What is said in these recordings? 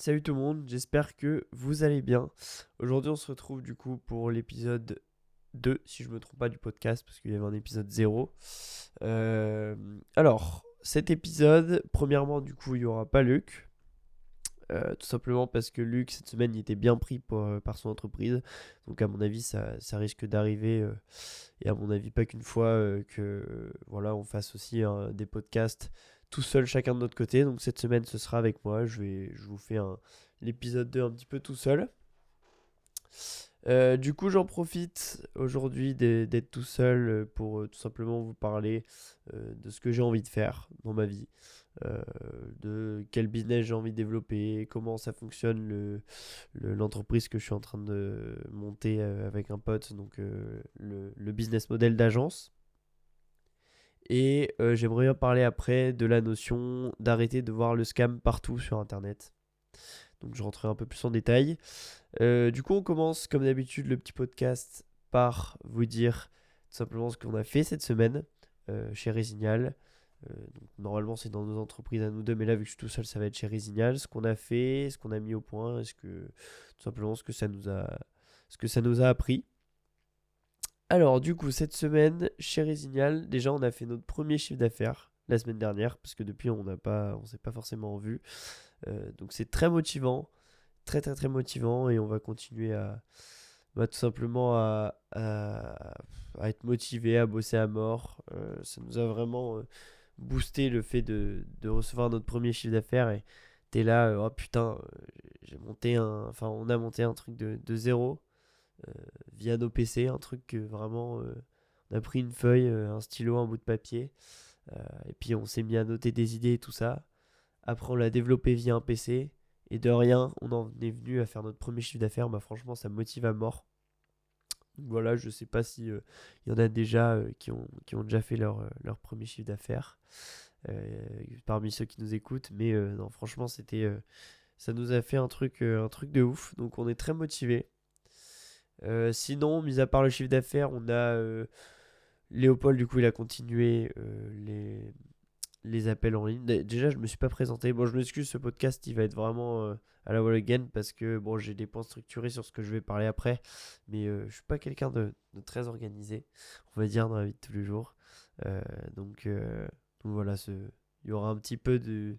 Salut tout le monde, j'espère que vous allez bien. Aujourd'hui on se retrouve du coup pour l'épisode 2, si je me trompe pas du podcast, parce qu'il y avait un épisode 0. Euh, alors, cet épisode, premièrement du coup il n'y aura pas Luc. Euh, tout simplement parce que Luc cette semaine il était bien pris euh, par son entreprise. Donc à mon avis ça, risque d'arriver. et à mon avis pas qu'une fois que voilà on fasse aussi des podcasts tout seul chacun de notre côté. Donc cette semaine ce sera avec moi. Je, vais, vous fais l'épisode 2 un petit peu tout seul. Euh, du coup, j'en profite aujourd'hui d'être tout seul euh, pour euh, tout simplement vous parler de ce que j'ai envie de faire dans ma vie, de quel business j'ai envie de développer, comment ça fonctionne l'entreprise que je suis en train de monter avec un pote, donc le, business model d'agence. Et euh, j'aimerais bien parler après de la notion d'arrêter de voir le scam partout sur Internet. Donc je rentrerai un peu plus en détail. Euh, du coup, on commence comme d'habitude le petit podcast par vous dire tout simplement ce qu'on a fait cette semaine euh, chez Résignal. normalement, c'est dans nos entreprises à nous deux, mais là, vu que je suis tout seul, ça va être chez Résignal. Ce qu'on a fait, ce qu'on a mis au point, est-ce que tout simplement ce que ça nous a, ce que ça nous a appris. Alors, du coup, cette semaine, chez Résignal, déjà, on a fait notre premier chiffre d'affaires la semaine dernière, parce que depuis, on n'a pas, on s'est pas forcément vu. Euh, donc, c'est très motivant, très, très, très motivant, et on va continuer à, bah, tout simplement à, être motivé, à bosser à mort. Euh, ça nous a vraiment euh, boosté le fait de, recevoir notre premier chiffre d'affaires, et t'es là, oh putain, j'ai monté un, enfin, on a monté un truc de, de zéro via nos PC, un truc que vraiment euh, on a pris une feuille, euh, un stylo, un bout de papier, et puis on s'est mis à noter des idées et tout ça. Après on l'a développé via un PC, et de rien, on en est venu à faire notre premier chiffre d'affaires. Bah, franchement, ça motive à mort. voilà, je sais pas si il y en a déjà qui, ont, qui ont déjà fait leur, leur premier chiffre d'affaires parmi ceux qui nous écoutent. Mais non, franchement, c'était ça nous a fait un truc, un truc de ouf. Donc on est très motivé. Euh, sinon, mis à part le chiffre d'affaires, on a euh, Léopold, du coup, il a continué euh, les, les appels en ligne. Déjà, je me suis pas présenté. Bon, je m'excuse, ce podcast, il va être vraiment à la wall again parce que bon, j'ai des points structurés sur ce que je vais parler après, mais je suis pas quelqu'un de, très organisé, on va dire, dans la vie de tous les jours. donc, voilà, il y aura un petit peu de,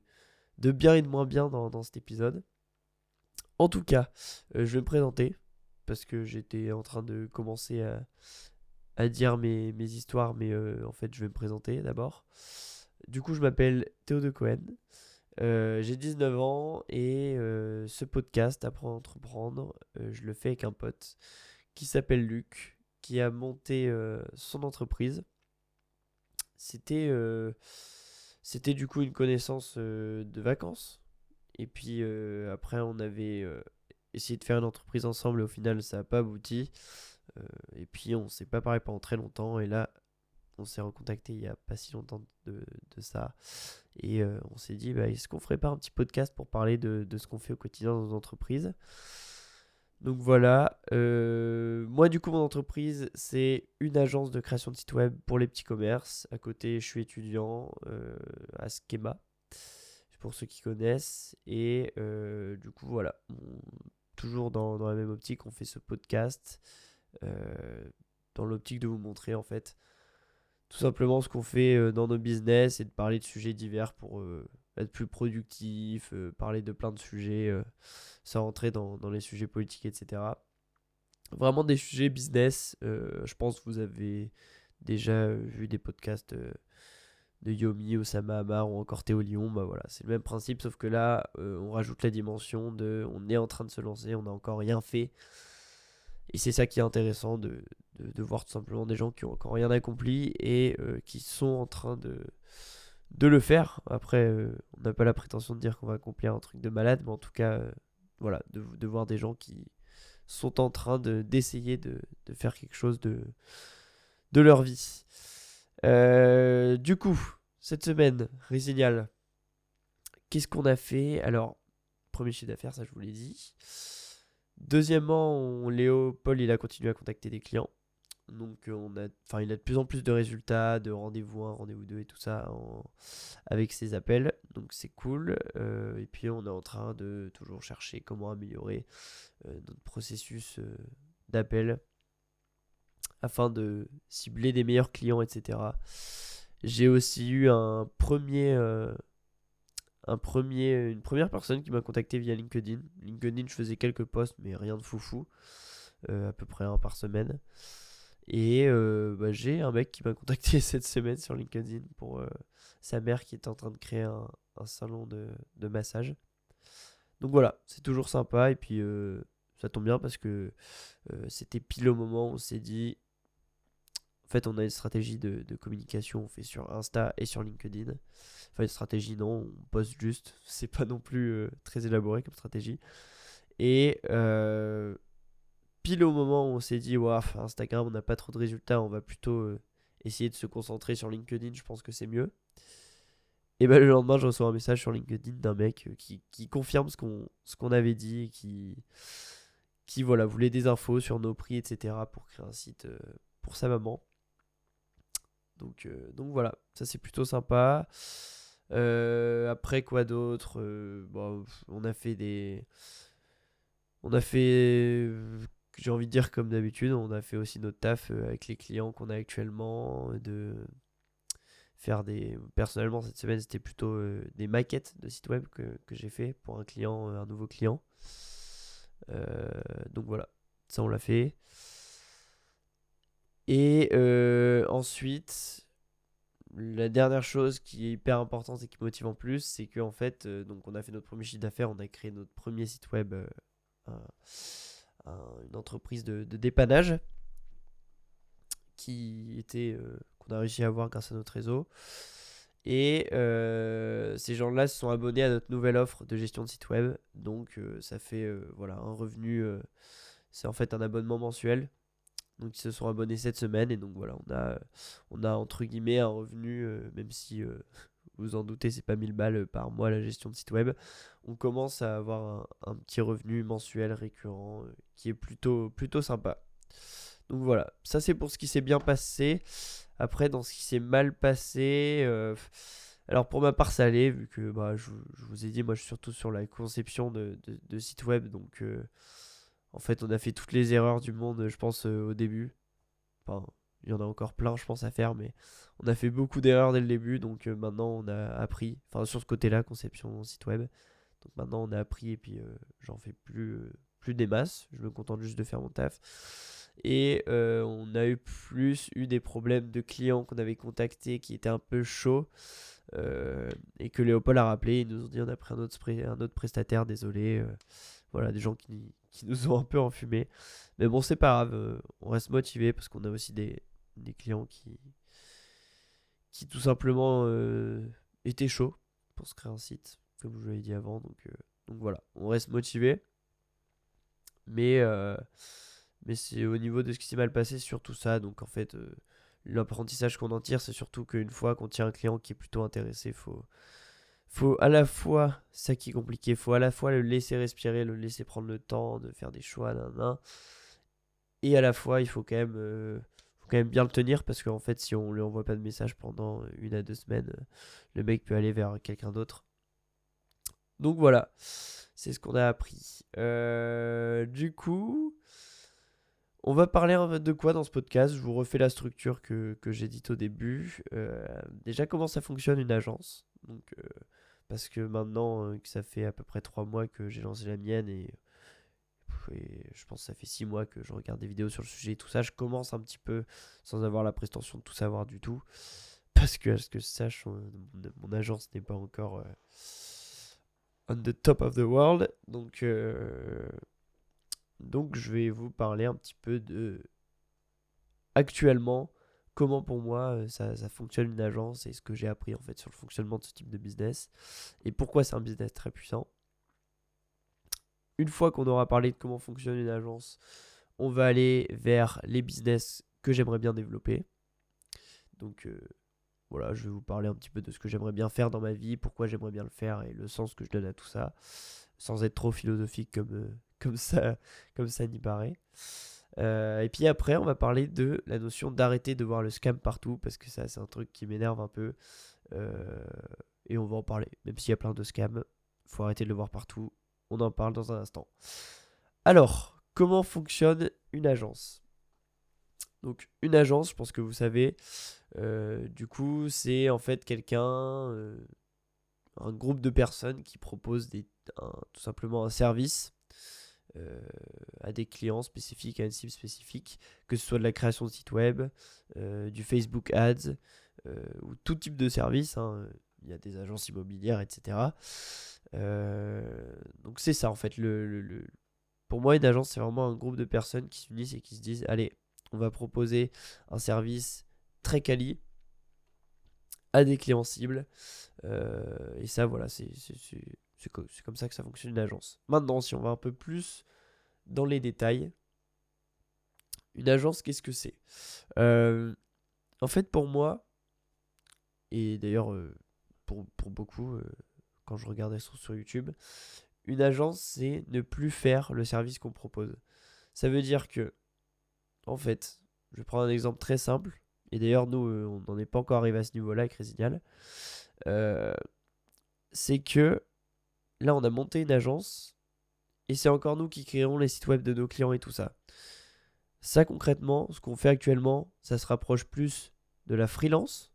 de bien et de moins bien dans, dans cet épisode. En tout cas, je vais me présenter parce que j'étais en train de commencer à, dire mes, histoires, mais euh, en fait, je vais me présenter d'abord. Du coup, je m'appelle Théo de Cohen. Euh, j'ai 19 ans et euh, ce podcast, Apprendre à entreprendre, je le fais avec un pote qui s'appelle Luc, qui a monté son entreprise. C'était, c'était du coup une connaissance de vacances. Et puis après, on avait essayer de faire une entreprise ensemble et au final ça n'a pas abouti. Euh, et puis on s'est pas parlé pendant très longtemps et là on s'est recontacté il y a pas si longtemps de, de ça et euh, on s'est dit bah, est-ce qu'on ferait pas un petit podcast pour parler de, de ce qu'on fait au quotidien dans nos entreprises? Donc voilà, euh, moi du coup mon entreprise c'est une agence de création de sites web pour les petits commerces. À côté je suis étudiant à Schema, pour ceux qui connaissent. Et du coup voilà, toujours dans, la même optique, on fait ce podcast euh, dans l'optique de vous montrer en fait tout simplement ce qu'on fait euh, dans nos business et de parler de sujets divers pour euh, être plus productif, parler de plein de sujets sans rentrer dans, les sujets politiques, etc. Vraiment des sujets business. je pense que vous avez déjà vu des podcasts de Yomi, Osama Hamar ou encore Théo Lyon, bah voilà, c'est le même principe, sauf que là, euh, on rajoute la dimension de on est en train de se lancer, on n'a encore rien fait. Et c'est ça qui est intéressant de, de, voir tout simplement des gens qui ont encore rien accompli et euh, qui sont en train de, de le faire. Après, euh, on n'a pas la prétention de dire qu'on va accomplir un truc de malade, mais en tout cas, voilà, de, de, voir des gens qui sont en train d'essayer de, de, faire quelque chose de, de leur vie. Du coup, cette semaine, Résignal, qu'est-ce qu'on a fait? Alors, premier chiffre d'affaires, ça je vous l'ai dit. Deuxièmement, Léo, Paul, il a continué à contacter des clients. Donc on a, enfin, il a de plus en plus de résultats, de rendez-vous 1, rendez-vous 2 et tout ça avec ses appels. Donc c'est cool. et puis on est en train de toujours chercher comment améliorer notre processus d'appel afin de cibler des meilleurs clients, etc. J'ai aussi eu un premier, euh, un premier, une première personne qui m'a contacté via LinkedIn. LinkedIn, je faisais quelques posts, mais rien de foufou, euh, à peu près un par semaine. Et euh, bah, j'ai un mec qui m'a contacté cette semaine sur LinkedIn pour sa mère qui est en train de créer un, salon de, de, massage. Donc voilà, c'est toujours sympa et puis ça tombe bien parce que c'était pile au moment où on s'est dit fait, on a une stratégie de, communication, on fait sur Insta et sur LinkedIn. Enfin, une stratégie, non, on poste juste. C'est pas non plus euh, très élaboré comme stratégie. Et euh, pile au moment où on s'est dit, ouais, Instagram, on n'a pas trop de résultats, on va plutôt euh, essayer de se concentrer sur LinkedIn, je pense que c'est mieux. Et ben le lendemain, je reçois un message sur LinkedIn d'un mec qui, confirme ce qu'on ce qu'on avait dit, qui, qui voilà, voulait des infos sur nos prix, etc. pour créer un site pour sa maman. Donc, euh, donc voilà, ça c'est plutôt sympa. Euh, après quoi d'autre euh, On a fait des... On a fait, j'ai envie de dire comme d'habitude, on a fait aussi notre taf avec les clients qu'on a actuellement, de faire des... Personnellement, cette semaine, c'était plutôt des maquettes de site web que, que j'ai fait pour un client, un nouveau client. donc voilà, ça on l'a fait. Et euh, ensuite, la dernière chose qui est hyper importante et qui motive en plus, c'est qu'en fait, euh, donc on a fait notre premier chiffre d'affaires, on a créé notre premier site web, euh, une entreprise de, dépannage qui était qu'on a réussi à avoir grâce à notre réseau. Et ces gens-là se sont abonnés à notre nouvelle offre de gestion de site web. Donc ça fait voilà un revenu. c'est en fait un abonnement mensuel donc ils se sont abonnés cette semaine et donc voilà, on a, on a entre guillemets un revenu, euh, même si euh, vous en doutez, c'est pas 1000 balles par mois la gestion de site web. On commence à avoir un, petit revenu mensuel récurrent euh, qui est plutôt, plutôt sympa. Donc voilà, ça c'est pour ce qui s'est bien passé. Après, dans ce qui s'est mal passé, alors pour ma part, ça allait, vu que bah, je, vous ai dit, moi je suis surtout sur la conception de site web, donc en fait, on a fait toutes les erreurs du monde, je pense, euh, au début. Enfin, il y en a encore plein, je pense, à faire, mais on a fait beaucoup d'erreurs dès le début, donc euh, maintenant on a appris. Enfin, sur ce côté-là, conception site web. Donc maintenant on a appris et puis euh, j'en fais plus, plus des masses. Je me contente juste de faire mon taf. Et on a eu plus eu des problèmes de clients qu'on avait contactés qui étaient un peu chauds. et que Léopold a rappelé, ils nous ont dit on a pris un autre, un autre prestataire, désolé. voilà, des gens qui, qui nous ont un peu enfumé. Mais bon, c'est pas grave, euh, on reste motivé parce qu'on a aussi des, clients qui, qui tout simplement euh, étaient chauds pour se créer un site, comme je vous l'avais dit avant. Donc, euh, donc voilà, on reste motivé. Mais, mais c'est au niveau de ce qui s'est mal passé, surtout ça. Donc en fait, l'apprentissage qu'on en tire, c'est surtout qu'une fois qu'on tient un client qui est plutôt intéressé, il faut faut à la fois, ça qui est compliqué, faut à la fois le laisser respirer, le laisser prendre le temps de faire des choix, nan, et à la fois il faut quand même, euh, faut quand même bien le tenir parce qu'en fait si on lui envoie pas de message pendant une à deux semaines, euh, le mec peut aller vers quelqu'un d'autre. Donc voilà, c'est ce qu'on a appris. Euh, du coup, on va parler de quoi dans ce podcast? Je vous refais la structure que, que j'ai dite au début. déjà comment ça fonctionne une agence? Parce que maintenant euh, que ça fait à peu près 3 mois que j'ai lancé la mienne et, je pense que ça fait 6 mois que je regarde des vidéos sur le sujet et tout ça, je commence un petit peu sans avoir la prestation de tout savoir du tout. Parce que, à ce que je sache, mon, agence n'est pas encore euh, on the top of the world. Donc, euh, donc je vais vous parler un petit peu de actuellement comment pour moi euh, ça, fonctionne une agence et ce que j'ai appris en fait sur le fonctionnement de ce type de business et pourquoi c'est un business très puissant. Une fois qu'on aura parlé de comment fonctionne une agence, on va aller vers les business que j'aimerais bien développer. Donc euh, voilà, je vais vous parler un petit peu de ce que j'aimerais bien faire dans ma vie, pourquoi j'aimerais bien le faire et le sens que je donne à tout ça, sans être trop philosophique comme, euh, comme ça, comme ça n'y paraît. Et puis après, on va parler de la notion d'arrêter de voir le scam partout, parce que ça, c'est un truc qui m'énerve un peu. et on va en parler. Même s'il y a plein de scams, faut arrêter de le voir partout. On en parle dans un instant. Alors, comment fonctionne une agence? Donc, une agence, je pense que vous savez, du coup, c'est en fait quelqu'un, un groupe de personnes qui proposent des, tout simplement un service euh, à des clients spécifiques, à une cible spécifique, que ce soit de la création de site web, euh, du Facebook Ads, euh, ou tout type de service. Hein. Il y a des agences immobilières, etc. donc c'est ça en fait. Le, Pour moi, une agence, c'est vraiment un groupe de personnes qui s'unissent et qui se disent, allez, on va proposer un service très quali à des clients cibles. et ça, voilà, c'est c'est comme ça que ça fonctionne une agence. Maintenant, si on va un peu plus dans les détails, une agence, qu'est-ce que c'est? Euh, En fait, pour moi, et d'ailleurs euh, pour, beaucoup, euh, quand je regardais sur, sur YouTube, une agence, c'est ne plus faire le service qu'on propose. Ça veut dire que, en fait, je prends un exemple très simple, et d'ailleurs, nous, on n'en est pas encore arrivé à ce niveau-là avec Résignal. c'est que là, on a monté une agence et c'est encore nous qui créerons les sites web de nos clients et tout ça. Ça, concrètement, ce qu'on fait actuellement, ça se rapproche plus de la freelance.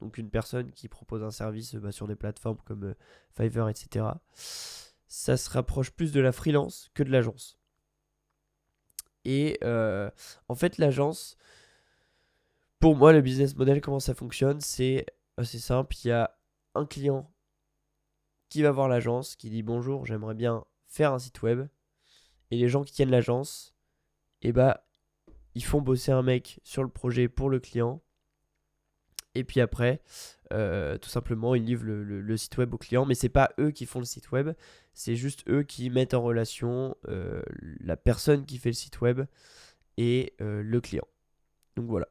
Donc, une personne qui propose un service bah, sur des plateformes comme euh, Fiverr, etc. Ça se rapproche plus de la freelance que de l'agence. Et euh, en fait, l'agence, pour moi, le business model, comment ça fonctionne, c'est assez simple. Il y a un client qui va voir l'agence, qui dit bonjour, j'aimerais bien faire un site web. Et les gens qui tiennent l'agence, eh bah, ils font bosser un mec sur le projet pour le client. Et puis après, euh, tout simplement, ils livrent le, site web au client. Mais c'est pas eux qui font le site web, c'est juste eux qui mettent en relation euh, la personne qui fait le site web et euh, le client. Donc voilà.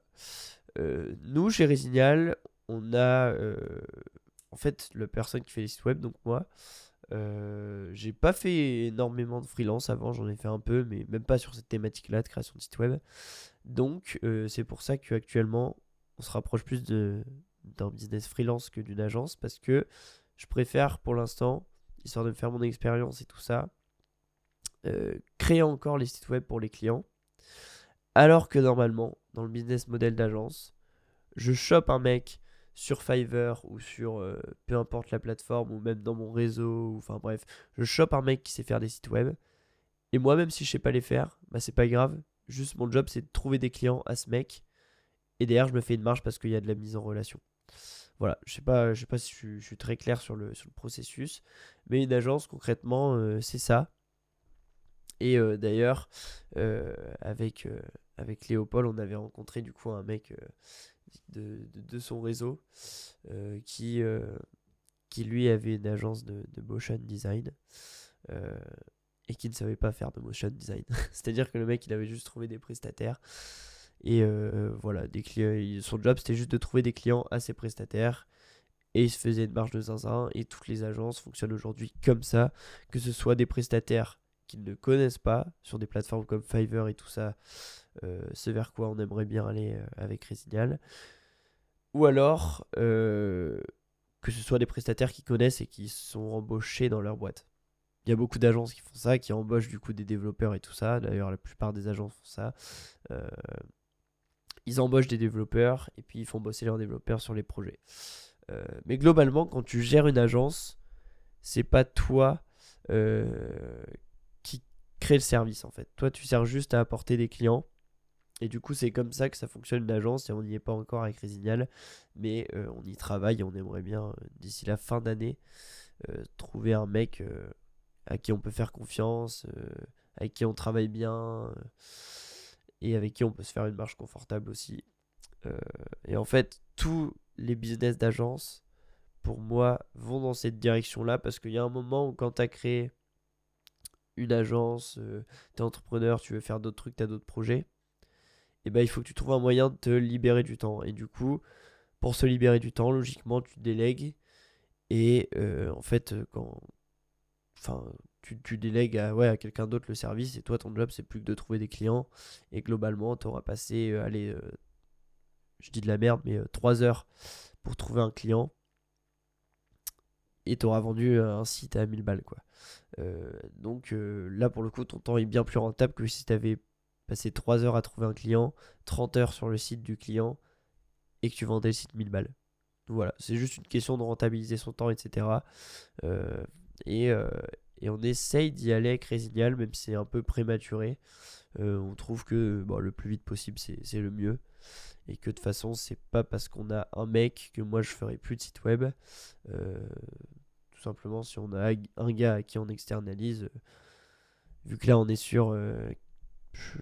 nous, chez Resignal, on a en fait, la personne qui fait les sites web, donc moi, euh, j'ai pas fait énormément de freelance avant, j'en ai fait un peu, mais même pas sur cette thématique-là de création de site web. Donc, euh, c'est pour ça qu'actuellement, on se rapproche plus d'un business freelance que d'une agence, parce que je préfère pour l'instant, histoire de me faire mon expérience et tout ça, euh, créer encore les sites web pour les clients. Alors que normalement, dans le business model d'agence, je chope un mec sur Fiverr ou sur euh, peu importe la plateforme ou même dans mon réseau, enfin bref, je chope un mec qui sait faire des sites web. Et moi, même si je sais pas les faire, bah c'est pas grave. Juste mon job, c'est de trouver des clients à ce mec. Et derrière, je me fais une marge parce qu'il y a de la mise en relation. Voilà, je sais pas, je sais pas si je, suis très clair sur le, sur le processus, mais une agence concrètement, euh, c'est ça. Et euh, d'ailleurs, avec, avec Léopold, on avait rencontré du coup un mec de, son réseau euh, qui, euh, qui lui avait une agence de, motion design euh, et qui ne savait pas faire de motion design. C'est-à-dire que le mec il avait juste trouvé des prestataires et voilà, des clients, son job c'était juste de trouver des clients à ses prestataires et il se faisait une marge de zinzin et toutes les agences fonctionnent aujourd'hui comme ça, que ce soit des prestataires qu'ils ne connaissent pas sur des plateformes comme Fiverr et tout ça, ce vers quoi on aimerait bien aller euh, avec Resignal. Ou alors euh, que ce soit des prestataires qui connaissent et qui sont embauchés dans leur boîte. Il y a beaucoup d'agences qui font ça, qui embauchent du coup des développeurs et tout ça. D'ailleurs, la plupart des agences font ça. ils embauchent des développeurs et puis ils font bosser leurs développeurs sur les projets. mais globalement, quand tu gères une agence, c'est pas toi qui crée le service en fait. Toi, tu sers juste à apporter des clients et du coup, c'est comme ça que ça fonctionne une agence et on n'y est pas encore avec Resignal, mais euh, on y travaille et on aimerait bien, euh, d'ici la fin d'année, euh, trouver un mec à qui on peut faire confiance, avec qui on travaille bien et avec qui on peut se faire une marche confortable aussi. et en fait, tous les business d'agence, pour moi, vont dans cette direction-là parce qu'il y a un moment où quand tu as créé une agence, tu es entrepreneur, tu veux faire d'autres trucs, tu as d'autres projets et ben, il faut que tu trouves un moyen de te libérer du temps. Et du coup, pour se libérer du temps, logiquement, tu délègues. Et euh, en fait, quand. Enfin, tu, délègues à, ouais, à quelqu'un d'autre le service et toi, ton job, c'est plus que de trouver des clients. Et globalement, tu auras passé, euh, allez, euh, je dis de la merde, mais 3 heures pour trouver un client. Et tu auras vendu un site à 1000 balles. Quoi. donc là, pour le coup, ton temps est bien plus rentable que si tu avais passé 3 heures à trouver un client, 30 heures sur le site du client et que tu vendais le site 1000 balles. Voilà, c'est juste une question de rentabiliser son temps, etc. et, et on essaye d'y aller avec Résignal, même si c'est un peu prématuré. Euh, on trouve que le plus vite possible, c'est le mieux. Et que de toute façon, c'est pas parce qu'on a un mec que moi je ferai plus de site web. Euh, tout simplement, si on a un gars à qui on externalise, euh, vu que là on est sur,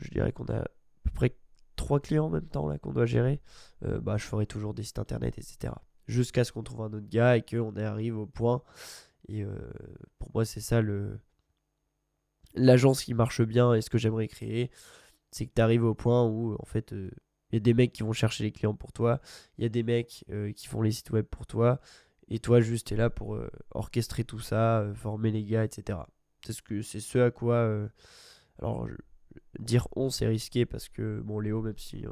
je dirais qu'on a à peu près trois clients en même temps là qu'on doit gérer, bah je ferai toujours des sites internet, etc. Jusqu'à ce qu'on trouve un autre gars et qu'on arrive au point. Et euh, pour moi, c'est ça le l'agence qui marche bien et ce que j'aimerais créer, c'est que tu arrives au point où en fait il euh, y a des mecs qui vont chercher les clients pour toi, il y a des mecs euh, qui font les sites web pour toi, et toi juste es là pour orchestrer tout ça, former les gars, etc. C'est ce que c'est ce à quoi alors dire on c'est risqué parce que bon Léo même si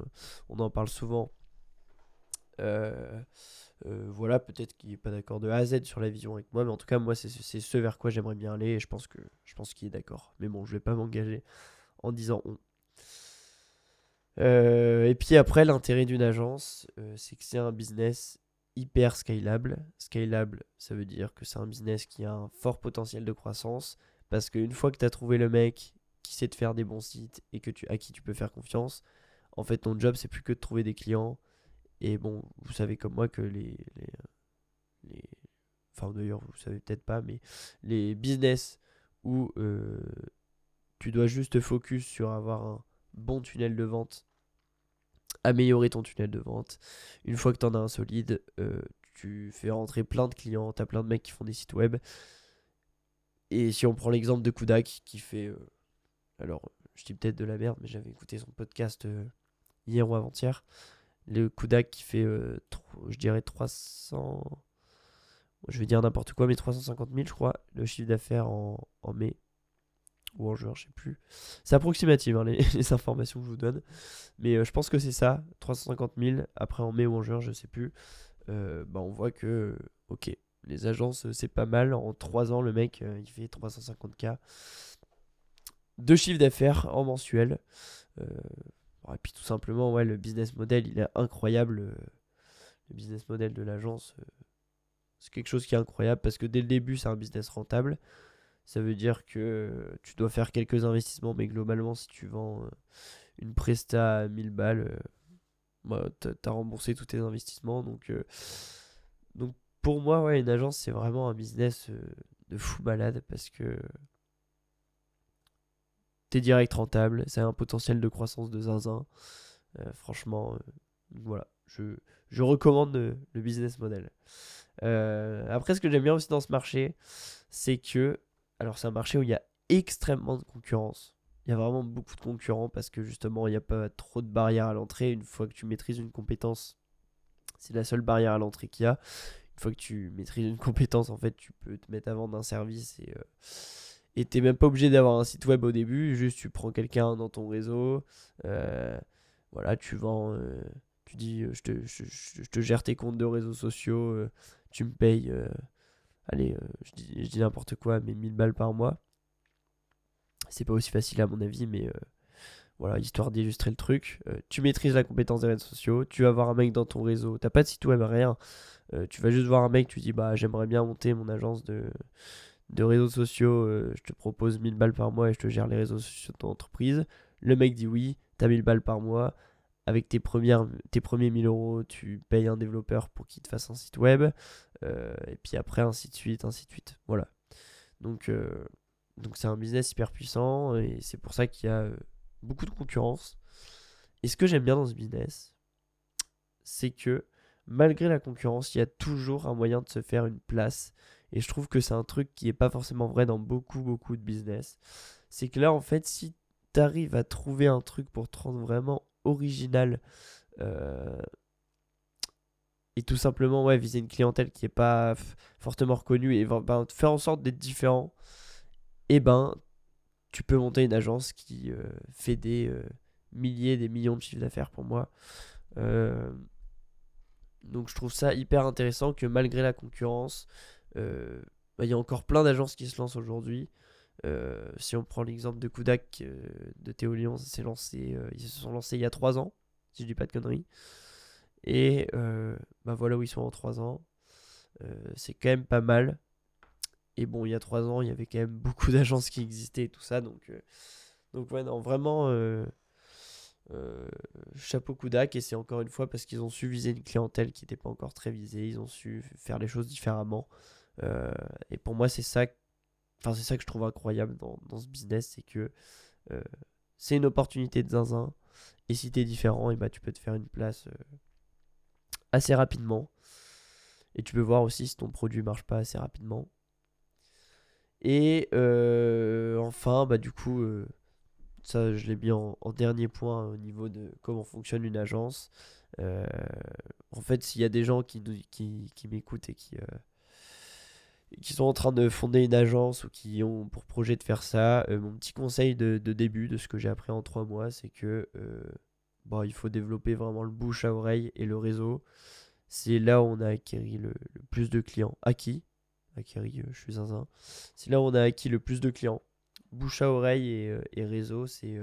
on en parle souvent euh, voilà, peut-être qu'il n'est pas d'accord de A à Z sur la vision avec moi, mais en tout cas, moi, c'est ce vers quoi j'aimerais bien aller et je pense que je pense qu'il est d'accord. Mais bon, je vais pas m'engager en disant on. Euh, et puis après, l'intérêt d'une agence, euh, c'est que c'est un business hyper scalable. Scalable, ça veut dire que c'est un business qui a un fort potentiel de croissance parce qu'une fois que tu as trouvé le mec qui sait te faire des bons sites et que tu, à qui tu peux faire confiance, en fait, ton job, c'est plus que de trouver des clients et bon, vous savez comme moi que les. les, enfin, d'ailleurs, vous savez peut-être pas, mais les business où euh, tu dois juste focus sur avoir un bon tunnel de vente, améliorer ton tunnel de vente. Une fois que tu en as un solide, euh, tu fais rentrer plein de clients, tu as plein de mecs qui font des sites web. Et si on prend l'exemple de Kudak qui fait. Euh, alors, je dis peut-être de la merde, mais j'avais écouté son podcast hier ou avant-hier. Le Kudak qui fait, euh, je dirais, 300. Je vais dire n'importe quoi, mais 350 000, je crois, le chiffre d'affaires en, mai ou en juin, je sais plus. C'est approximatif hein, les, informations que je vous donne. Mais euh, je pense que c'est ça, 350 000. Après en mai ou en juin, je sais plus. Euh, bah, on voit que, ok, les agences, c'est pas mal. En 3 ans, le mec, il fait 350K de chiffre d'affaires en mensuel et puis tout simplement, ouais, le business model, il est incroyable. Euh, le business model de l'agence, euh, c'est quelque chose qui est incroyable parce que dès le début, c'est un business rentable. Ça veut dire que tu dois faire quelques investissements, mais globalement, si tu vends euh, une presta à 1000 balles, bah, tu as remboursé tous tes investissements. Donc, donc pour moi, ouais, une agence, c'est vraiment un business de fou malade parce que direct rentable, a un potentiel de croissance de zinzin. Euh, franchement, euh, voilà, je, je recommande le, business model. Euh, après, ce que j'aime bien aussi dans ce marché, c'est que, alors c'est un marché où il y a extrêmement de concurrence. Il y a vraiment beaucoup de concurrents parce que justement, il n'y a pas trop de barrières à l'entrée. Une fois que tu maîtrises une compétence, c'est la seule barrière à l'entrée qu'il y a. Une fois que tu maîtrises une compétence, en fait, tu peux te mettre à vendre un service et et t'es même pas obligé d'avoir un site web au début, juste tu prends quelqu'un dans ton réseau, euh, voilà, tu vends, euh, tu dis euh, je te, gère tes comptes de réseaux sociaux, tu me payes, allez, je dis, je dis n'importe quoi, mais 1000 balles par mois. C'est pas aussi facile à mon avis, mais voilà, histoire d'illustrer le truc. tu maîtrises la compétence des réseaux sociaux, tu vas voir un mec dans ton réseau, t'as pas de site web, rien. tu vas juste voir un mec, tu dis bah j'aimerais bien monter mon agence de de réseaux sociaux, euh, je te propose 1000 balles par mois et je te gère les réseaux sociaux de ton entreprise. Le mec dit oui, t'as 1000 balles par mois. Avec tes, premières, tes premiers 1000 euros, tu payes un développeur pour qu'il te fasse un site web. Euh, et puis après, ainsi de suite, ainsi de suite. Voilà. Donc, euh, donc c'est un business hyper puissant et c'est pour ça qu'il y a beaucoup de concurrence. Et ce que j'aime bien dans ce business, c'est que malgré la concurrence, il y a toujours un moyen de se faire une place et je trouve que c'est un truc qui n'est pas forcément vrai dans beaucoup, beaucoup de business. C'est que là, en fait, si tu arrives à trouver un truc pour te rendre vraiment original euh, et tout simplement ouais, viser une clientèle qui n'est pas fortement reconnue et ben, faire en sorte d'être différent, et eh ben tu peux monter une agence qui fait des milliers, des millions de chiffres d'affaires pour moi. donc je trouve ça hyper intéressant que malgré la concurrence, bah, il y a encore plein d'agences qui se lancent aujourd'hui. Euh, si on prend l'exemple de Kudak euh, de Théo Lyon, lancé, euh, ils se sont lancés il y a 3 ans, si je dis pas de conneries. Et bah voilà où ils sont en 3 ans. c'est quand même pas mal. Et bon, il y a 3 ans, il y avait quand même beaucoup d'agences qui existaient et tout ça. Donc, donc ouais, non, vraiment, chapeau Kudak. Et c'est encore une fois parce qu'ils ont su viser une clientèle qui n'était pas encore très visée. Ils ont su faire les choses différemment. Et pour moi, c'est ça Enfin, c'est ça que je trouve incroyable dans, ce business, c'est que euh, c'est une opportunité de zinzin. Et si tu es différent, et bah, tu peux te faire une place euh, assez rapidement. Et tu peux voir aussi si ton produit marche pas assez rapidement. Et euh, enfin, bah, du coup, ça je l'ai mis en, dernier point au niveau de comment fonctionne une agence. en fait, s'il y a des gens qui, qui, qui m'écoutent et qui qui sont en train de fonder une agence ou qui ont pour projet de faire ça, euh, mon petit conseil de, début de ce que j'ai appris en trois mois, c'est que euh, bon, il faut développer vraiment le bouche à oreille et le réseau. C'est là où on a acquis le, plus de clients. Acquis. Acquis, euh, je suis zinzin. C'est là où on a acquis le plus de clients. Bouche à oreille et, réseau, c'est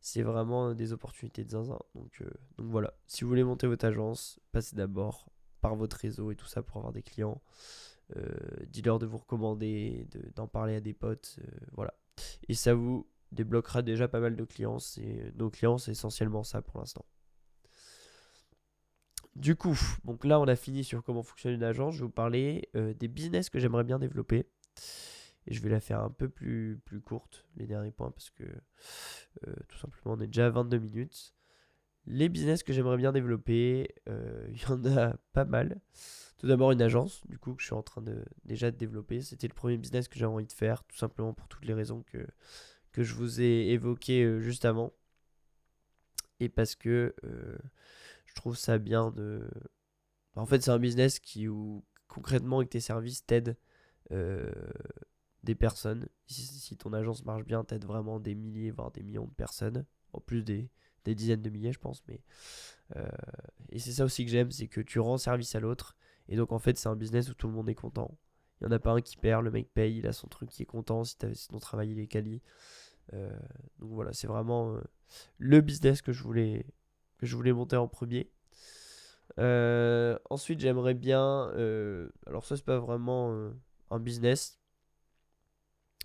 c'est vraiment des opportunités de zinzin. Donc, donc voilà, si vous voulez monter votre agence, passez d'abord par votre réseau et tout ça pour avoir des clients. Euh, dis-leur de vous recommander, d'en parler à des potes, euh, voilà. Et ça vous débloquera déjà pas mal de clients. Et nos clients, c'est essentiellement ça pour l'instant. Du coup, donc là on a fini sur comment fonctionne une agence. Je vais vous parler euh, des business que j'aimerais bien développer. Et je vais la faire un peu plus, plus courte, les derniers points, parce que tout simplement on est déjà à 22 minutes. Les business que j'aimerais bien développer, il y en a pas mal. Tout d'abord une agence, du coup, que je suis en train de déjà de développer. C'était le premier business que j'avais envie de faire, tout simplement pour toutes les raisons que, que je vous ai évoquées euh, juste avant. Et parce que euh, je trouve ça bien de... En fait, c'est un business qui, où, concrètement, avec tes services, t'aide euh, des personnes. Si, ton agence marche bien, t'aide vraiment des milliers, voire des millions de personnes. En plus des, des dizaines de milliers, je pense. Mais, et c'est ça aussi que j'aime, c'est que tu rends service à l'autre et donc en fait, c'est un business où tout le monde est content. Il n'y en a pas un qui perd, le mec paye, il a son truc qui est content, si, ton travail il est quali. Euh, donc voilà, c'est vraiment euh, le business que je voulais, que je voulais monter en premier. Euh, ensuite, j'aimerais bien. alors, ça, c'est pas vraiment un business,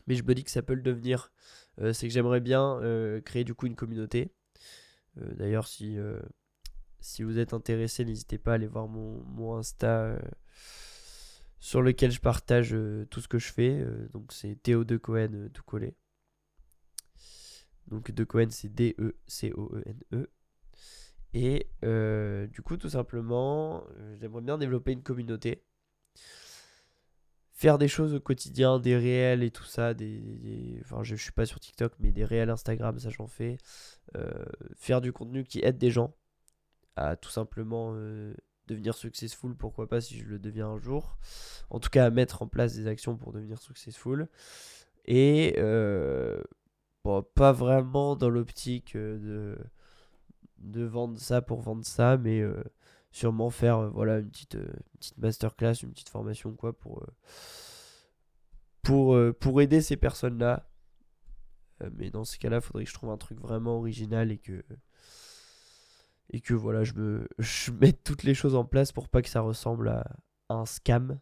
mais je me dis que ça peut le devenir. c'est que j'aimerais bien créer du coup une communauté. D'ailleurs, si si vous êtes intéressé, n'hésitez pas à aller voir mon, Insta euh, sur lequel je partage euh, tout ce que je fais. Euh, donc c'est Théo de Cohen tout collé. Donc de Cohen c'est D-E-C-O-E-N-E. Et du coup tout simplement, j'aimerais bien développer une communauté. Faire des choses au quotidien, des réels et tout ça, des, enfin je, je, suis pas sur TikTok mais des réels Instagram, ça j'en fais. faire du contenu qui aide des gens à tout simplement euh, devenir successful, pourquoi pas si je le deviens un jour. En tout cas, à mettre en place des actions pour devenir successful. Et euh, bon, pas vraiment dans l'optique euh, de, de vendre ça pour vendre ça, mais sûrement faire voilà, une, petite, petite masterclass, une petite formation quoi, pour, pour, pour aider ces personnes-là. mais dans ce cas-là, il faudrait que je trouve un truc vraiment original et que et que voilà, je, me, je mette toutes les choses en place pour pas que ça ressemble à, un scam,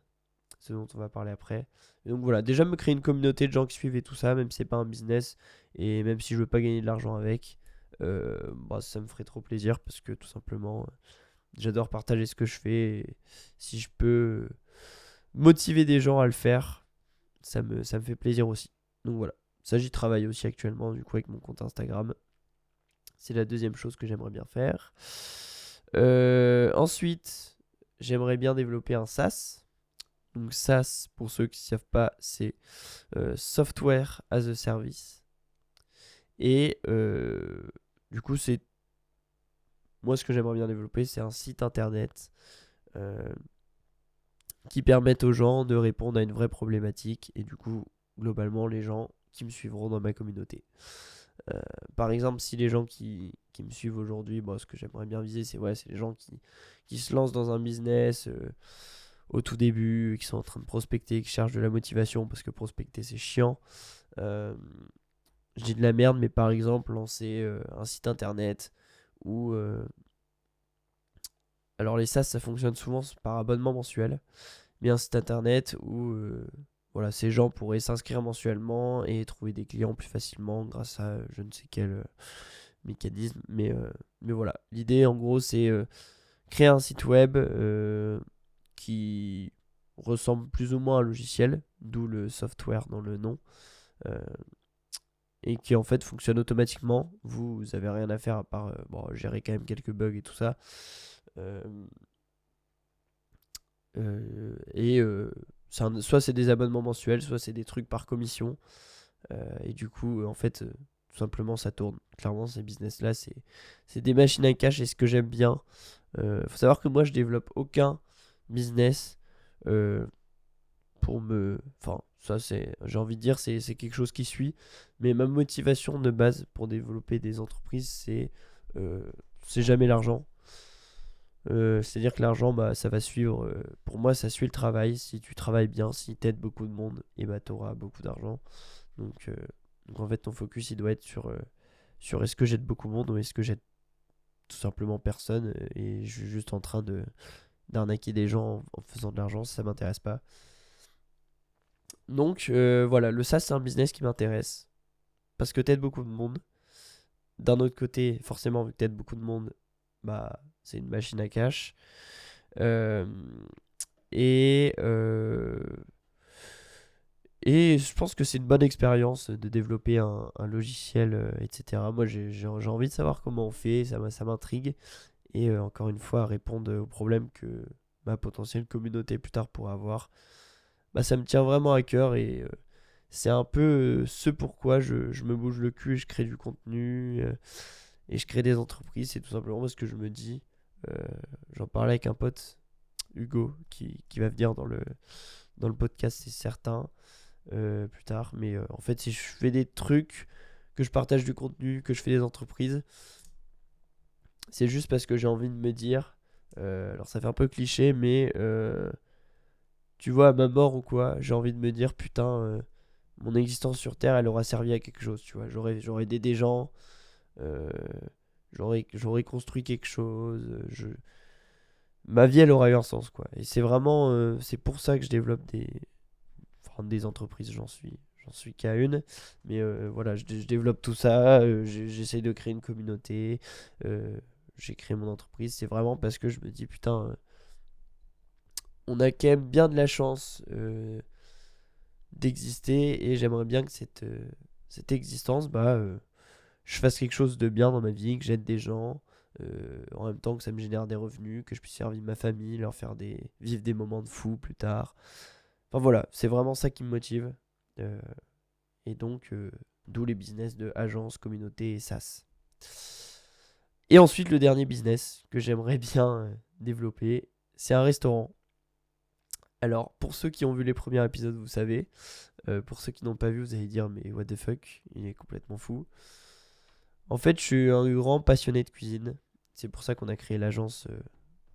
ce dont on va parler après. donc voilà, déjà me créer une communauté de gens qui suivent et tout ça, même si c'est pas un business et même si je veux pas gagner de l'argent avec, euh, bah, ça me ferait trop plaisir parce que tout simplement, j'adore partager ce que je fais. Si je peux motiver des gens à le faire, ça me, ça me fait plaisir aussi. Donc voilà, ça j'y travaille aussi actuellement du coup avec mon compte Instagram. C'est la deuxième chose que j'aimerais bien faire. Euh, ensuite, j'aimerais bien développer un SaaS. Donc SaaS, pour ceux qui ne savent pas, c'est euh, Software as a Service. Et euh, du coup, c'est moi ce que j'aimerais bien développer, c'est un site internet qui permette aux gens de répondre à une vraie problématique et du coup globalement les gens qui me suivront dans ma communauté. Par exemple, si les gens qui, qui me suivent aujourd'hui, bon, ce que j'aimerais bien viser, c'est ouais, les gens qui, qui se lancent dans un business au tout début, qui sont en train de prospecter, qui cherchent de la motivation, parce que prospecter c'est chiant. Euh, je dis de la merde, mais par exemple, lancer euh, un site internet ou. Euh, alors, les SaaS, ça fonctionne souvent par abonnement mensuel, mais un site internet où voilà, ces gens pourraient s'inscrire mensuellement et trouver des clients plus facilement grâce à je ne sais quel mécanisme. Mais, mais voilà, l'idée en gros, c'est créer un site web qui ressemble plus ou moins à un logiciel, d'où le software dans le nom. Euh, et qui en fait fonctionne automatiquement. Vous, avez rien à faire à part euh, gérer quand même quelques bugs et tout ça. Euh, et soit c'est des abonnements mensuels, soit c'est des trucs par commission. et du coup, en fait, tout simplement, ça tourne. Clairement, ces business-là, c'est des machines à cash et ce que j'aime bien. Il faut savoir que moi, je développe aucun business pour me. Enfin, ça, c'est, j'ai envie de dire, c'est, quelque chose qui suit. Mais ma motivation de base pour développer des entreprises, c'est, euh, c'est jamais l'argent. Euh, c'est-à-dire que l'argent, bah, ça va suivre. Euh, pour moi, ça suit le travail. Si tu travailles bien, si tu aides beaucoup de monde, et bah, tu auras beaucoup d'argent. Donc, donc, en fait, ton focus, il doit être sur, sur est-ce que j'aide beaucoup de monde ou est-ce que j'aide tout simplement personne et je suis juste en train de d'arnaquer des gens en, faisant de l'argent, ça m'intéresse pas. Donc euh, voilà, le SaaS c'est un business qui m'intéresse. Parce que t'aides beaucoup de monde. D'un autre côté, forcément, vu que t'aides beaucoup de monde, bah c'est une machine à cash. Euh, et, euh, et je pense que c'est une bonne expérience de développer un, logiciel, etc. Moi j'ai envie de savoir comment on fait, ça, m'intrigue. Et encore une fois, répondre aux problèmes que ma potentielle communauté plus tard pourra avoir bah, ça me tient vraiment à cœur et euh, c'est un peu euh, ce pourquoi je, me bouge le cul je crée du contenu euh, et je crée des entreprises. C'est tout simplement parce que je me dis, j'en parlais avec un pote, Hugo, qui, va venir dans le, dans le podcast, c'est certain, plus tard. Mais en fait, si je fais des trucs, que je partage du contenu, que je fais des entreprises, c'est juste parce que j'ai envie de me dire, alors ça fait un peu cliché, mais tu vois, à ma mort ou quoi, j'ai envie de me dire, putain, euh, mon existence sur Terre, elle aura servi à quelque chose, tu vois. J'aurais, aidé des gens, euh, j'aurais, j'aurais construit quelque chose, euh, je... ma vie, elle aura eu un sens, quoi. Et c'est vraiment, c'est pour ça que je développe des, enfin, des entreprises, j'en suis, j'en suis qu'à une. Mais voilà, je, développe tout ça, j'essaye de créer une communauté, j'ai créé mon entreprise. C'est vraiment parce que je me dis, putain on a quand même bien de la chance euh, d'exister et j'aimerais bien que cette, euh, cette existence, bah, euh, je fasse quelque chose de bien dans ma vie, que j'aide des gens, en même temps que ça me génère des revenus, que je puisse servir ma famille, leur faire des, vivre des moments de fou plus tard. Enfin voilà, c'est vraiment ça qui me motive. et donc, d'où les business de agence, communauté et SaaS. Et ensuite, le dernier business que j'aimerais bien développer, c'est un restaurant. Alors, pour ceux qui ont vu les premiers épisodes, vous savez. Euh, pour ceux qui n'ont pas vu, vous allez dire, mais what the fuck, il est complètement fou. En fait, je suis un grand passionné de cuisine. C'est pour ça qu'on a créé l'agence euh,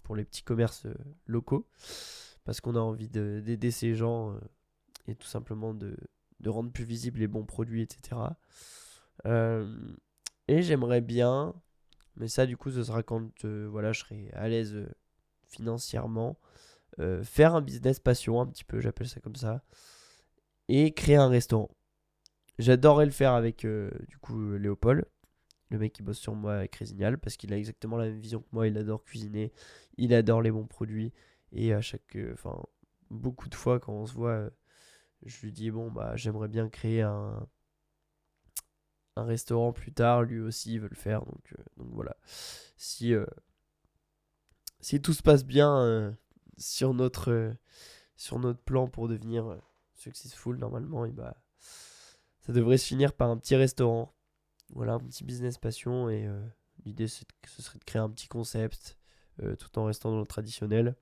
pour les petits commerces euh, locaux. Parce qu'on a envie d'aider ces gens et tout simplement de, rendre plus visibles les bons produits, etc. et j'aimerais bien, mais ça du coup ce sera quand voilà, je serai à l'aise financièrement, euh, faire un business passion, un petit peu, j'appelle ça comme ça, et créer un restaurant. J'adorerais le faire avec euh, du coup Léopold, le mec qui bosse sur moi avec Résignal, parce qu'il a exactement la même vision que moi, il adore cuisiner, il adore les bons produits, et à chaque, euh, enfin, beaucoup de fois quand on se voit, je lui dis bon bah j'aimerais bien créer un, un restaurant plus tard, lui aussi il veut le faire, donc, donc voilà. Si, si tout se passe bien, sur notre, euh, sur notre plan pour devenir euh, successful normalement, et bah, ça devrait se finir par un petit restaurant. Voilà, un petit business passion. Et euh, l'idée, ce serait de créer un petit concept tout en restant dans le traditionnel.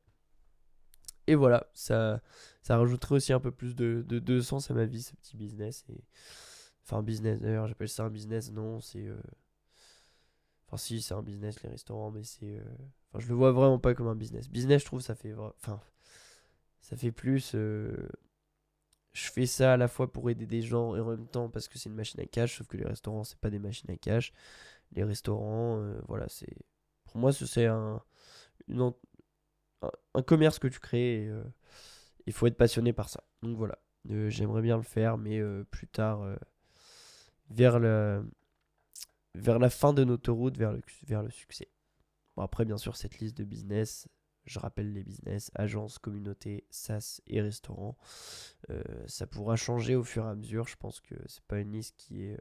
Et voilà, ça, ça rajouterait aussi un peu plus de, de, sens à ma vie, ce petit business. Et... Enfin, business, d'ailleurs, j'appelle ça un business, non, c'est... Euh, enfin, si, c'est un business, les restaurants, mais c'est... Euh, enfin, je le vois vraiment pas comme un business. Business, je trouve, ça fait... Enfin, ça fait plus... Euh, je fais ça à la fois pour aider des gens et en même temps parce que c'est une machine à cash, sauf que les restaurants, c'est pas des machines à cash. Les restaurants, voilà, c'est... Pour moi, c'est un... Un commerce que tu crées. Euh, il faut être passionné par ça. Donc voilà, euh, j'aimerais bien le faire, mais euh, plus tard, vers, le, vers la fin de notre route, vers le, vers le succès. Bon, après, bien sûr, cette liste de business, je rappelle les business, agences, communautés, SaaS et restaurants. ça pourra changer au fur et à mesure. Je pense que c'est pas une liste qui est,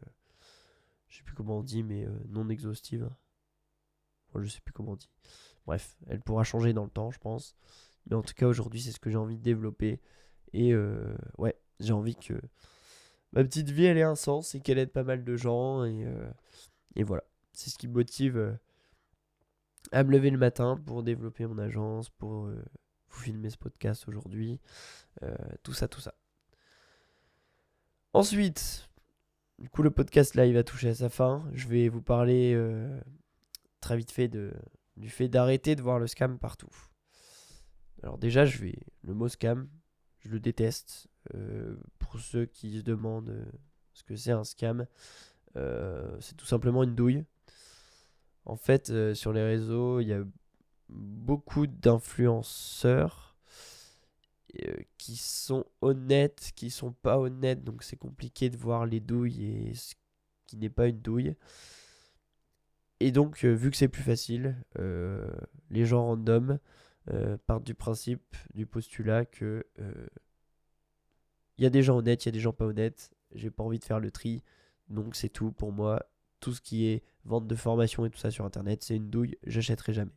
je sais plus comment on dit, mais non exhaustive. je sais plus comment on dit. Bref, elle pourra changer dans le temps, je pense. Mais en tout cas, aujourd'hui, c'est ce que j'ai envie de développer. Et euh, ouais, j'ai envie que ma petite vie, ait un sens et qu'elle aide pas mal de gens. Et, euh, et voilà, c'est ce qui me motive euh, à me lever le matin pour développer mon agence, pour vous filmer ce podcast aujourd'hui. tout ça, tout ça. Ensuite, du coup, le podcast là, il va toucher à sa fin. Je vais vous parler très vite fait de du fait d'arrêter de voir le scam partout. Alors déjà, je vais le mot scam, je le déteste. Euh, pour ceux qui se demandent euh, ce que c'est un scam, euh, c'est tout simplement une douille. En fait, sur les réseaux, il y a beaucoup d'influenceurs qui sont honnêtes, qui sont pas honnêtes, donc c'est compliqué de voir les douilles et ce qui n'est pas une douille. Et donc, euh, vu que c'est plus facile, euh, les gens random euh, partent du principe, du postulat que il y a des gens honnêtes, il y a des gens pas honnêtes. J'ai pas envie de faire le tri, donc c'est tout pour moi. Tout ce qui est vente de formation et tout ça sur internet, c'est une douille, j'achèterai jamais.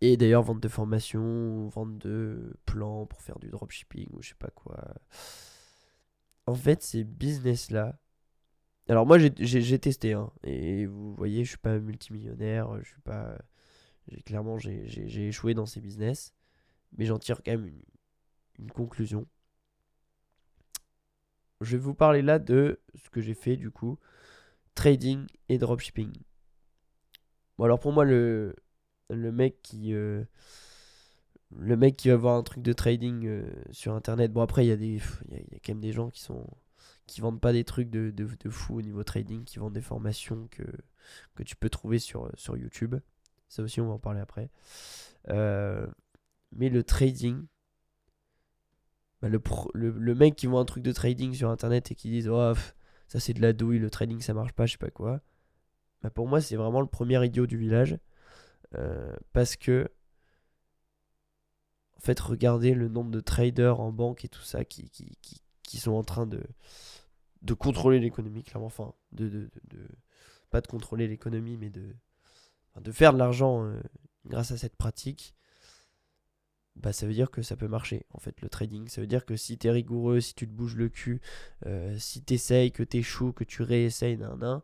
Et d'ailleurs, vente de formation, vente de plans pour faire du dropshipping ou je sais pas quoi. En fait, ces business-là, alors moi j'ai testé, hein, et vous voyez, je suis pas multimillionnaire, je suis pas... Clairement, j'ai échoué dans ces business, mais j'en tire quand même une, une, conclusion. Je vais vous parler là de ce que j'ai fait du coup, trading et dropshipping. Bon alors pour moi le, le mec qui... Euh, le mec qui va voir un truc de trading euh, sur internet, bon après il y, a des, il y a quand même des gens qui sont qui vendent pas des trucs de, de, fou au niveau trading, qui vendent des formations que, que tu peux trouver sur, sur YouTube. Ça aussi, on va en parler après. Euh, mais le trading, bah, le, le, mec qui vend un truc de trading sur internet et qui dit oh, ça c'est de la douille, le trading ça marche pas, je sais pas quoi. Bah, pour moi, c'est vraiment le premier idiot du village. Euh, parce que en fait, regardez le nombre de traders en banque et tout ça qui, qui, qui, qui sont en train de, de contrôler l'économie, clairement. Enfin, de, de, de, pas de contrôler l'économie, mais de, de faire de l'argent euh, grâce à cette pratique. Bah, ça veut dire que ça peut marcher, en fait, le trading. Ça veut dire que si tu es rigoureux, si tu te bouges le cul, euh, si tu essayes, que tu échoues, que tu réessayes, nan, nan,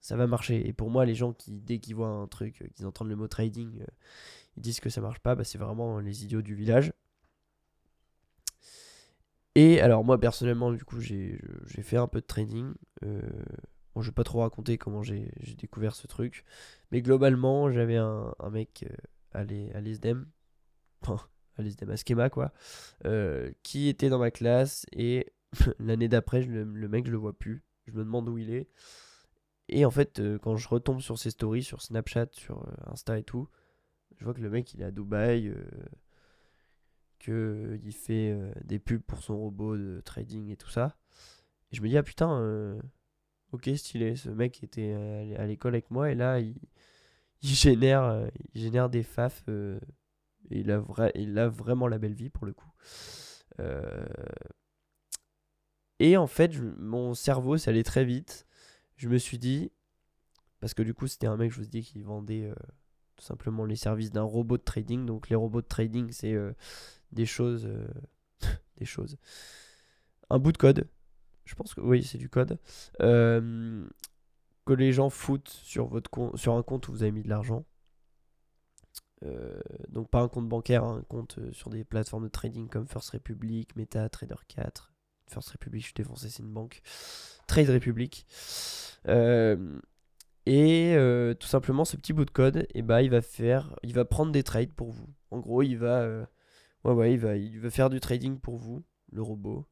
ça va marcher. Et pour moi, les gens qui, dès qu'ils voient un truc, euh, qu'ils entendent le mot trading, ils disent que ça marche pas, bah, c'est vraiment les idiots du village. Et alors moi personnellement du coup j'ai fait un peu de trading. Euh, bon, je vais pas trop raconter comment j'ai découvert ce truc. Mais globalement j'avais un, mec euh, à l'ESDEM, l'ESDEM à Schema quoi, euh, qui était dans ma classe et l'année d'après le, mec je le vois plus. Je me demande où il est. Et en fait quand je retombe sur ses stories sur Snapchat, sur Insta et tout, je vois que le mec il est à Dubaï qu'il euh, fait euh, des pubs pour son robot de trading et tout ça. Et je me dis, ah putain, euh, ok, stylé, ce mec était à l'école avec moi et là, il, génère, il génère des faf. Il a, vraiment la belle vie pour le coup. et en fait, mon cerveau, ça allait très vite. Je me suis dit, parce que du coup, c'était un mec, je vous dis, qui vendait tout simplement les services d'un robot de trading. Donc les robots de trading, c'est des choses. Euh, des choses. Un bout de code. Je pense que oui, c'est du code. Euh, que les gens foutent sur, votre sur un compte où vous avez mis de l'argent. Donc pas un compte bancaire, un compte sur des plateformes de trading comme First Republic, Meta, Trader 4. First Republic, je suis défoncé, c'est une banque. Trade Republic. et tout simplement, ce petit bout de code, bah, il va faire, il va prendre des trades pour vous. En gros, il va, ouais, ouais, il va, il va faire du trading pour vous, le robot.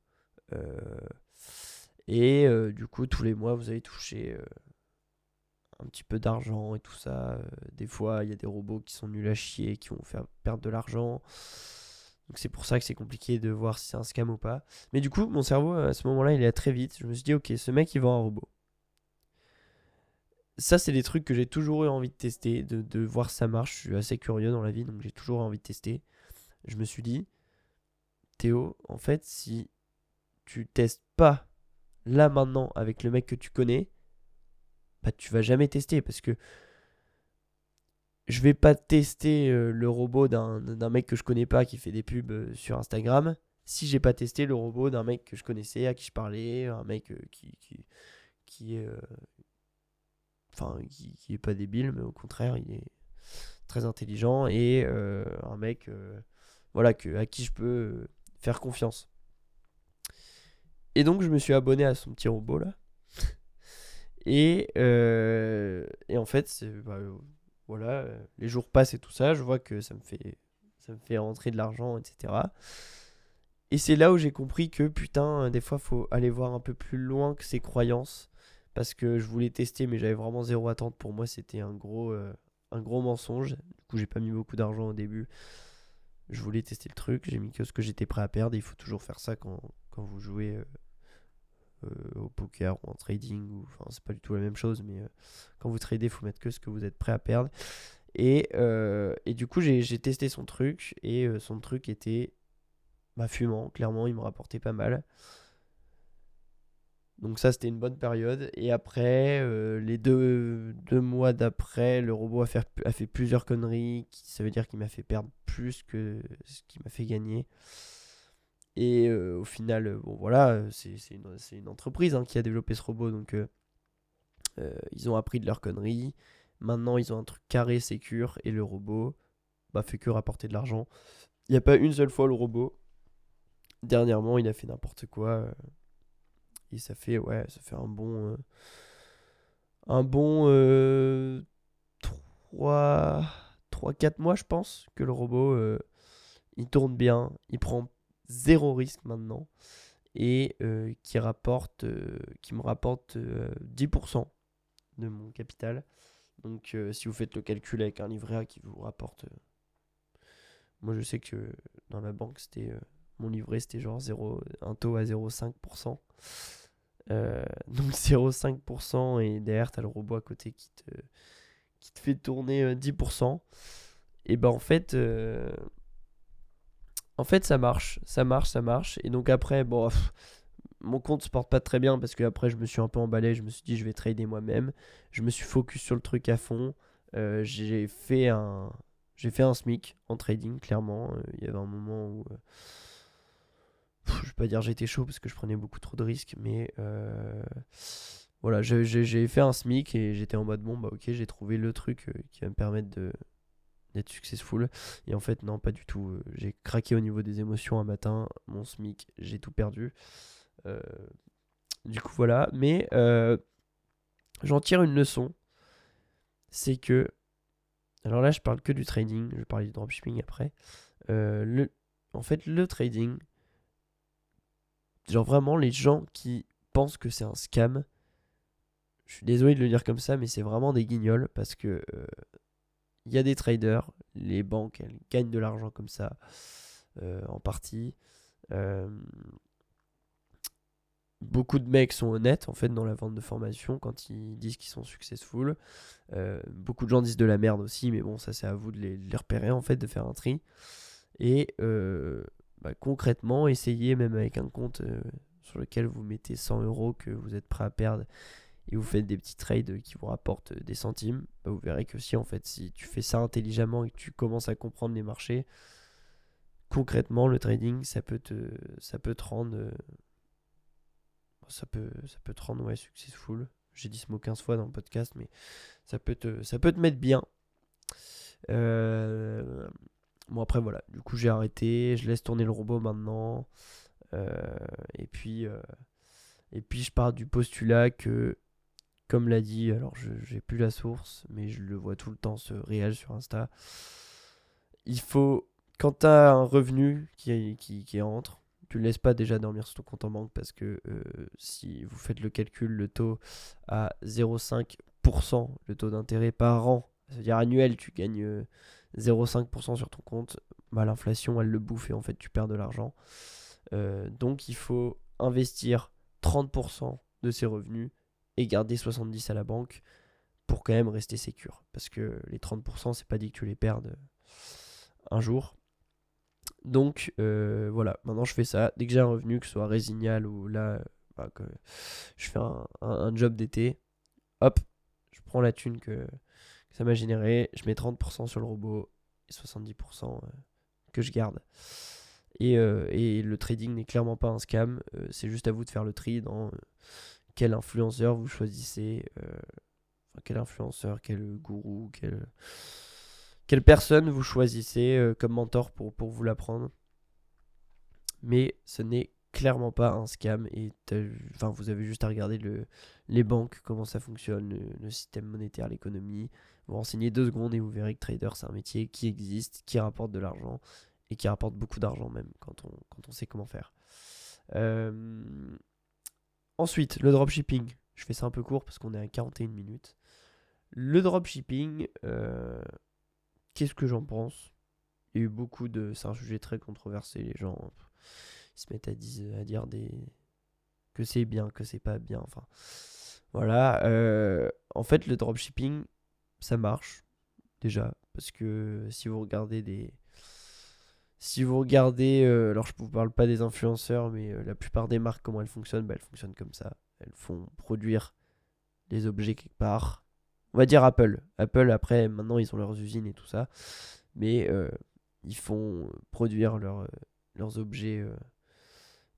et du coup, tous les mois, vous allez toucher un petit peu d'argent et tout ça. Euh, des fois, il y a des robots qui sont nuls à chier, qui vont faire perdre de l'argent. Donc c'est pour ça que c'est compliqué de voir si c'est un scam ou pas. Mais du coup, mon cerveau, à ce moment-là, il est très vite. Je me suis dit, ok, ce mec, il vend un robot. Ça, c'est des trucs que j'ai toujours eu envie de tester, de, voir ça marche. Je suis assez curieux dans la vie, donc j'ai toujours envie de tester. Je me suis dit, Théo, en fait, si tu testes pas là maintenant avec le mec que tu connais, bah, tu vas jamais tester parce que je vais pas tester euh, le robot d'un mec que je connais pas qui fait des pubs euh, sur Instagram si j'ai pas testé le robot d'un mec que je connaissais, à qui je parlais, un mec euh, qui, qui, qui est. Enfin, qui, qui, est pas débile, mais au contraire, il est très intelligent et un mec voilà, que, à qui je peux faire confiance. Et donc, je me suis abonné à son petit robot là. Et, euh, et en fait, bah, euh, voilà, les jours passent et tout ça, je vois que ça me fait, ça me fait rentrer de l'argent, etc. Et c'est là où j'ai compris que putain, des fois, faut aller voir un peu plus loin que ses croyances. Parce que je voulais tester, mais j'avais vraiment zéro attente. Pour moi, c'était un gros, euh, un gros mensonge. Du coup, j'ai pas mis beaucoup d'argent au début. Je voulais tester le truc, j'ai mis que ce que j'étais prêt à perdre. il faut toujours faire ça quand, quand vous jouez euh, au poker ou en trading, ou, enfin c'est pas du tout la même chose, mais euh, quand vous tradez, il faut mettre que ce que vous êtes prêt à perdre. Et, euh, du coup, j'ai testé son truc, et son truc était bah, fumant, clairement, il me rapportait pas mal. Donc ça, c'était une bonne période. Et après, les deux, mois d'après, le robot a fait, a fait plusieurs conneries. Ça veut dire qu'il m'a fait perdre plus que ce qu'il m'a fait gagner. Et euh, au final, euh, bon voilà, euh, c'est une, une, entreprise hein, qui a développé ce robot, donc ils ont appris de leur conneries. Maintenant, ils ont un truc carré, sécure, et le robot bah, fait que rapporter de l'argent. Il n'y a pas une seule fois le robot. Dernièrement, il a fait n'importe quoi. et ça fait, ouais, ça fait un bon. un bon. 3-4 mois, je pense, que le robot. il tourne bien. Il prend zéro risque maintenant et euh, qui, rapporte, euh, qui me rapporte 10% euh, de mon capital. Donc si vous faites le calcul avec un livret A qui vous rapporte... moi je sais que dans la banque, c'était mon livret c'était genre 0, un taux à 0,5%. donc 0,5% et derrière tu as le robot à côté qui te, qui te fait tourner 10%. Et ben en fait en fait, ça marche, ça marche, ça marche. Et donc après, bon, mon compte se porte pas très bien parce que après, je me suis un peu emballé. Je me suis dit, je vais trader moi-même. Je me suis focus sur le truc à fond. Euh, j'ai fait un, SMIC en trading, clairement. Euh, il y avait un moment où, euh, je vais pas dire j'étais chaud parce que je prenais beaucoup trop de risques, mais voilà, j'ai fait un SMIC et j'étais en mode bon, bah ok, j'ai trouvé le truc qui va me permettre de d'être successful. Et en fait, non, pas du tout. Euh, j'ai craqué au niveau des émotions un matin. Mon SMIC, j'ai tout perdu. Euh, du coup, voilà. Mais euh, j'en tire une leçon. C'est que. Alors là, je parle que du trading. Je vais parler du dropshipping après. en fait, le trading. Genre vraiment, les gens qui pensent que c'est un scam. Je suis désolé de le dire comme ça, mais c'est vraiment des guignols parce que il y a des traders, les banques, elles gagnent de l'argent comme ça, euh, en partie. Euh, beaucoup de mecs sont honnêtes en fait dans la vente de formation quand ils disent qu'ils sont successful. Euh, beaucoup de gens disent de la merde aussi, mais bon, ça c'est à vous de les, repérer en fait, de faire un tri. Et bah, concrètement, essayez même avec un compte sur lequel vous mettez 100 euros que vous êtes prêt à perdre et vous faites des petits trades qui vous rapportent des centimes, bah, vous verrez que si en fait si tu fais ça intelligemment et que tu commences à comprendre les marchés, concrètement le trading ça peut te ça peut te rendre euh, ça peut ça peut te rendre ouais successful. J'ai dit ce mot 15 fois dans le podcast mais ça peut te ça peut te mettre bien. Euh, bon, après, voilà. Du coup, j'ai arrêté. Je laisse tourner le robot maintenant. Euh, et puis. et puis, je pars du postulat que comme l'a dit, alors j'ai plus la source, mais je le vois tout le temps ce réel sur Insta. Il faut, quand tu as un revenu qui entre, tu ne laisses pas déjà dormir sur ton compte en banque parce que euh, si vous faites le calcul, le taux à 0,5%, le taux d'intérêt par an, c'est-à-dire annuel, tu gagnes 0,5% euh, sur ton compte, bah, l'inflation elle le bouffe et en fait tu perds de l'argent. Euh, donc il faut investir 30% de ses revenus et garder 70 à la banque pour quand même rester sécure. Parce que les 30%, c'est pas dit que tu les perdes un jour. Donc euh, voilà, maintenant je fais ça. Dès que j'ai un revenu, que ce soit résignal ou là, bah, je fais un, job d'été, hop, je prends la thune que, ça m'a généré, je mets 30% sur le robot et 70% euh, que je garde. Et, euh, et le trading n'est clairement pas un scam, c'est juste à vous de faire le tri dans quel influenceur vous choisissez, quel influenceur, quel gourou, quel quelle personne vous choisissez euh, comme mentor pour, pour vous l'apprendre? Mais ce n'est clairement pas un scam et enfin, vous avez juste à regarder le, les banques, comment ça fonctionne, le, système monétaire, l'économie. Vous renseignez deux secondes et vous verrez que trader c'est un métier qui existe, qui rapporte de l'argent et qui rapporte beaucoup d'argent même quand on, quand on sait comment faire. Euh, ensuite, le dropshipping. Je fais ça un peu court parce qu'on est à 41 minutes. Le dropshipping, euh, Qu'est-ce que j'en pense? Il y a eu beaucoup de. C'est un sujet très controversé. Les gens se mettent à, dire, à dire des. que c'est bien, que c'est pas bien. Enfin. Voilà. Euh, en fait, le dropshipping, ça marche. Déjà. Parce que si vous regardez des. Si vous regardez, euh, alors je ne vous parle pas des influenceurs, mais euh, la plupart des marques, comment elles fonctionnent, bah, elles fonctionnent comme ça. Elles font produire des objets quelque part, on va dire Apple. Apple, après, maintenant, ils ont leurs usines et tout ça. Mais euh, ils font produire euh, leurs objets euh,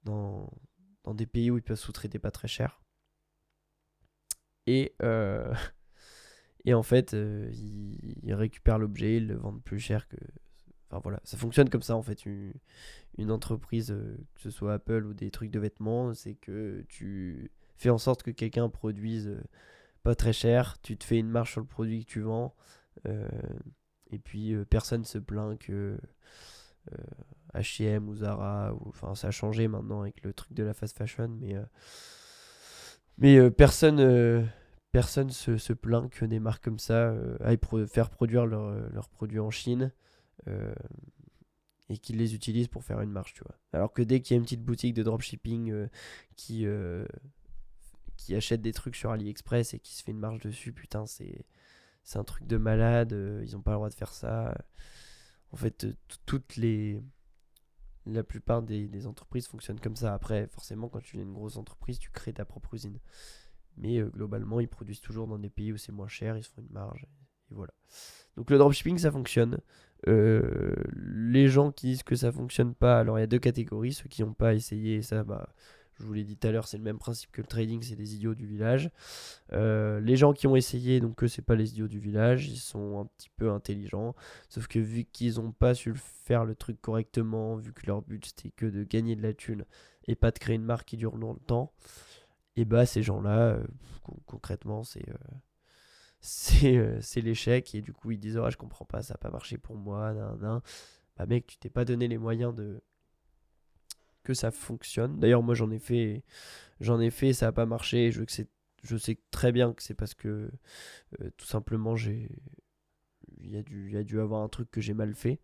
dans, dans, des pays où ils peuvent sous-traiter pas très cher. Et, et en fait, ils, récupèrent l'objet, ils le vendent plus cher que. Enfin voilà, ça fonctionne comme ça en fait. Une, entreprise, que ce soit Apple ou des trucs de vêtements, c'est que tu fais en sorte que quelqu'un produise pas très cher, tu te fais une marge sur le produit que tu vends, euh, et puis euh, personne se plaint que H&M ou Zara, ou, enfin ça a changé maintenant avec le truc de la fast fashion, mais, personne, personne se, se, plaint que des marques comme ça aillent faire produire leurs produits en Chine. Et qu'ils les utilisent pour faire une marge, tu vois. Alors que dès qu'il y a une petite boutique de dropshipping qui, qui achète des trucs sur AliExpress et qui se fait une marge dessus, putain, c'est, un truc de malade, euh, ils n'ont pas le droit de faire ça. En fait, euh, toutes les. La plupart des, entreprises fonctionnent comme ça. Après, forcément, quand tu es une grosse entreprise, tu crées ta propre usine. Mais euh, globalement, ils produisent toujours dans des pays où c'est moins cher, ils se font une marge. Et, voilà. Donc le dropshipping, ça fonctionne. Les gens qui disent que ça fonctionne pas, alors il y a deux catégories. Ceux qui n'ont pas essayé, ça, bah, je vous l'ai dit tout à l'heure, c'est le même principe que le trading, c'est des idiots du village. Euh, les gens qui ont essayé, donc eux, c'est pas les idiots du village, ils sont un petit peu intelligents. Sauf que vu qu'ils n'ont pas su faire le truc correctement, vu que leur but c'était que de gagner de la thune et pas de créer une marque qui dure longtemps, et bah ces gens-là, euh, concrètement, c'est euh, c'est l'échec. Et du coup, ils disent, oh, je comprends pas, ça n'a pas marché pour moi. Nan, Bah mec, tu t'es pas donné les moyens de que ça fonctionne. D'ailleurs, moi j'en ai fait, j'en ai fait, ça n'a pas marché. Je, sais très bien que c'est parce que euh, tout simplement il y a dû, y avoir un truc que j'ai mal fait.